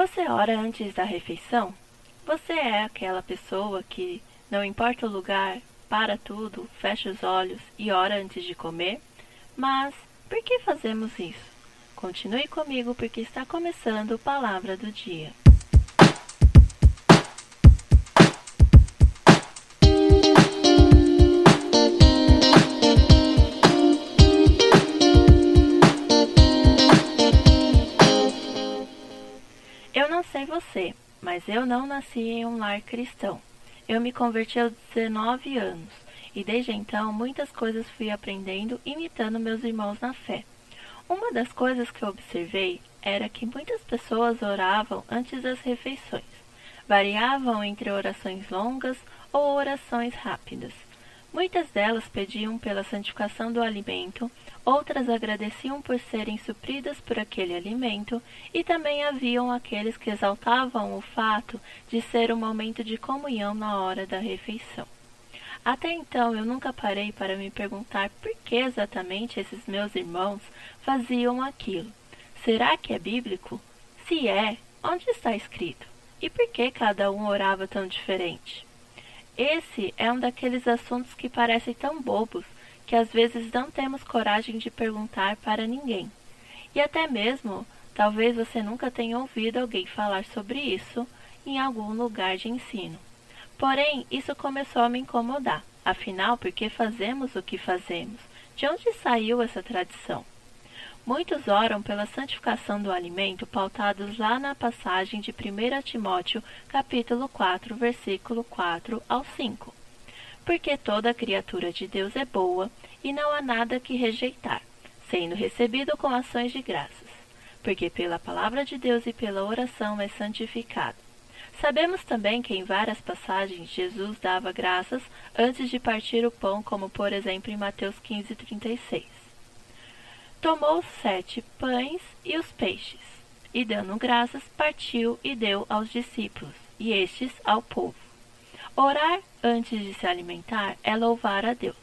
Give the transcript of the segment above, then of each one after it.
Você ora antes da refeição? Você é aquela pessoa que, não importa o lugar, para tudo, fecha os olhos e ora antes de comer? Mas por que fazemos isso? Continue comigo porque está começando Palavra do Dia. Eu não sei você, mas eu não nasci em um lar cristão. Eu me converti aos 19 anos e desde então muitas coisas fui aprendendo imitando meus irmãos na fé. Uma das coisas que eu observei era que muitas pessoas oravam antes das refeições. Variavam entre orações longas ou orações rápidas. Muitas delas pediam pela santificação do alimento, outras agradeciam por serem supridas por aquele alimento, e também haviam aqueles que exaltavam o fato de ser um momento de comunhão na hora da refeição. Até então eu nunca parei para me perguntar por que exatamente esses meus irmãos faziam aquilo. Será que é bíblico? Se é, onde está escrito? E por que cada um orava tão diferente? Esse é um daqueles assuntos que parecem tão bobos que às vezes não temos coragem de perguntar para ninguém. E até mesmo, talvez você nunca tenha ouvido alguém falar sobre isso em algum lugar de ensino. Porém, isso começou a me incomodar. Afinal, por que fazemos o que fazemos? De onde saiu essa tradição? Muitos oram pela santificação do alimento pautados lá na passagem de 1 Timóteo, capítulo 4, versículo 4 ao 5. Porque toda criatura de Deus é boa e não há nada que rejeitar, sendo recebido com ações de graças. Porque pela palavra de Deus e pela oração é santificado. Sabemos também que em várias passagens Jesus dava graças antes de partir o pão, como por exemplo em Mateus 15, 36 tomou sete pães e os peixes, e dando graças, partiu e deu aos discípulos, e estes ao povo. Orar antes de se alimentar é louvar a Deus.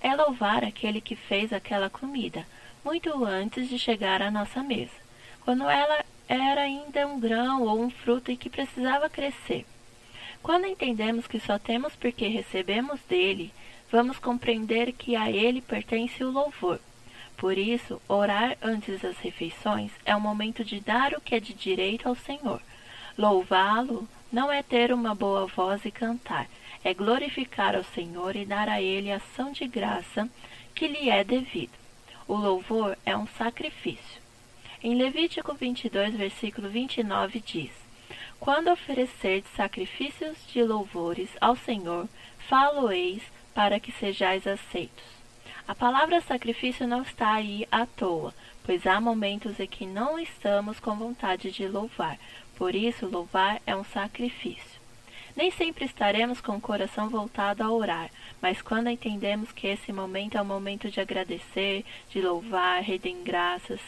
É louvar aquele que fez aquela comida, muito antes de chegar à nossa mesa, quando ela era ainda um grão ou um fruto e que precisava crescer. Quando entendemos que só temos porque recebemos dele, vamos compreender que a ele pertence o louvor por isso, orar antes das refeições é um momento de dar o que é de direito ao Senhor. Louvá-lo não é ter uma boa voz e cantar, é glorificar ao Senhor e dar a Ele a ação de graça que lhe é devido. O louvor é um sacrifício. Em Levítico 22, versículo 29 diz: Quando oferecerdes sacrifícios de louvores ao Senhor, falo-eis para que sejais aceitos. A palavra sacrifício não está aí à toa, pois há momentos em que não estamos com vontade de louvar, por isso louvar é um sacrifício. Nem sempre estaremos com o coração voltado a orar, mas quando entendemos que esse momento é o momento de agradecer, de louvar, render graças,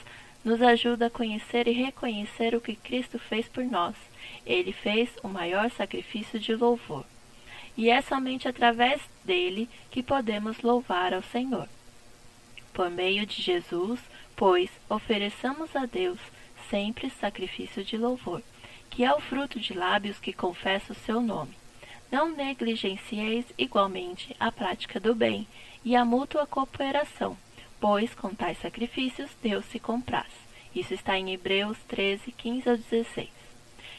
nos ajuda a conhecer e reconhecer o que Cristo fez por nós. Ele fez o maior sacrifício de louvor e é somente através dele que podemos louvar ao Senhor. Por meio de Jesus, pois, ofereçamos a Deus sempre sacrifício de louvor, que é o fruto de lábios que confessam o seu nome. Não negligencieis igualmente a prática do bem e a mútua cooperação, pois com tais sacrifícios Deus se compraz. Isso está em Hebreus 13, 15 a 16.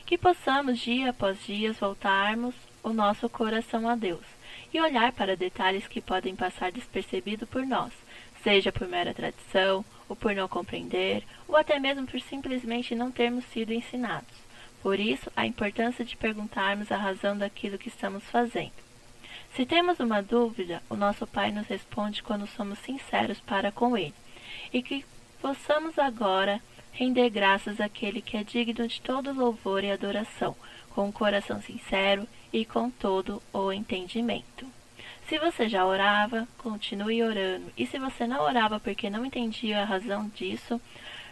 Que possamos dia após dia voltarmos o nosso coração a Deus e olhar para detalhes que podem passar despercebido por nós, seja por mera tradição, ou por não compreender, ou até mesmo por simplesmente não termos sido ensinados. Por isso, a importância de perguntarmos a razão daquilo que estamos fazendo. Se temos uma dúvida, o nosso Pai nos responde quando somos sinceros para com Ele, e que possamos agora render graças àquele que é digno de todo louvor e adoração, com um coração sincero e com todo o entendimento. Se você já orava, continue orando. E se você não orava porque não entendia a razão disso,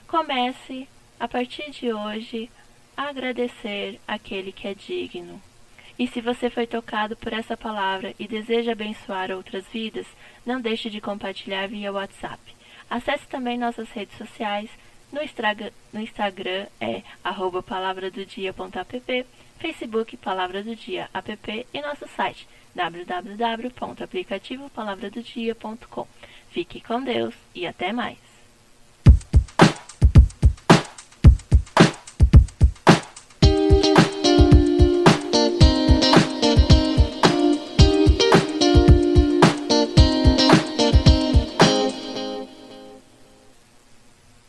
comece a partir de hoje a agradecer aquele que é digno. E se você foi tocado por essa palavra e deseja abençoar outras vidas, não deixe de compartilhar via WhatsApp. Acesse também nossas redes sociais No, no Instagram é arroba palavradodia.app, Facebook Palavra do Dia app e nosso site www.aplicativopalavradodia.com. Fique com Deus e até mais!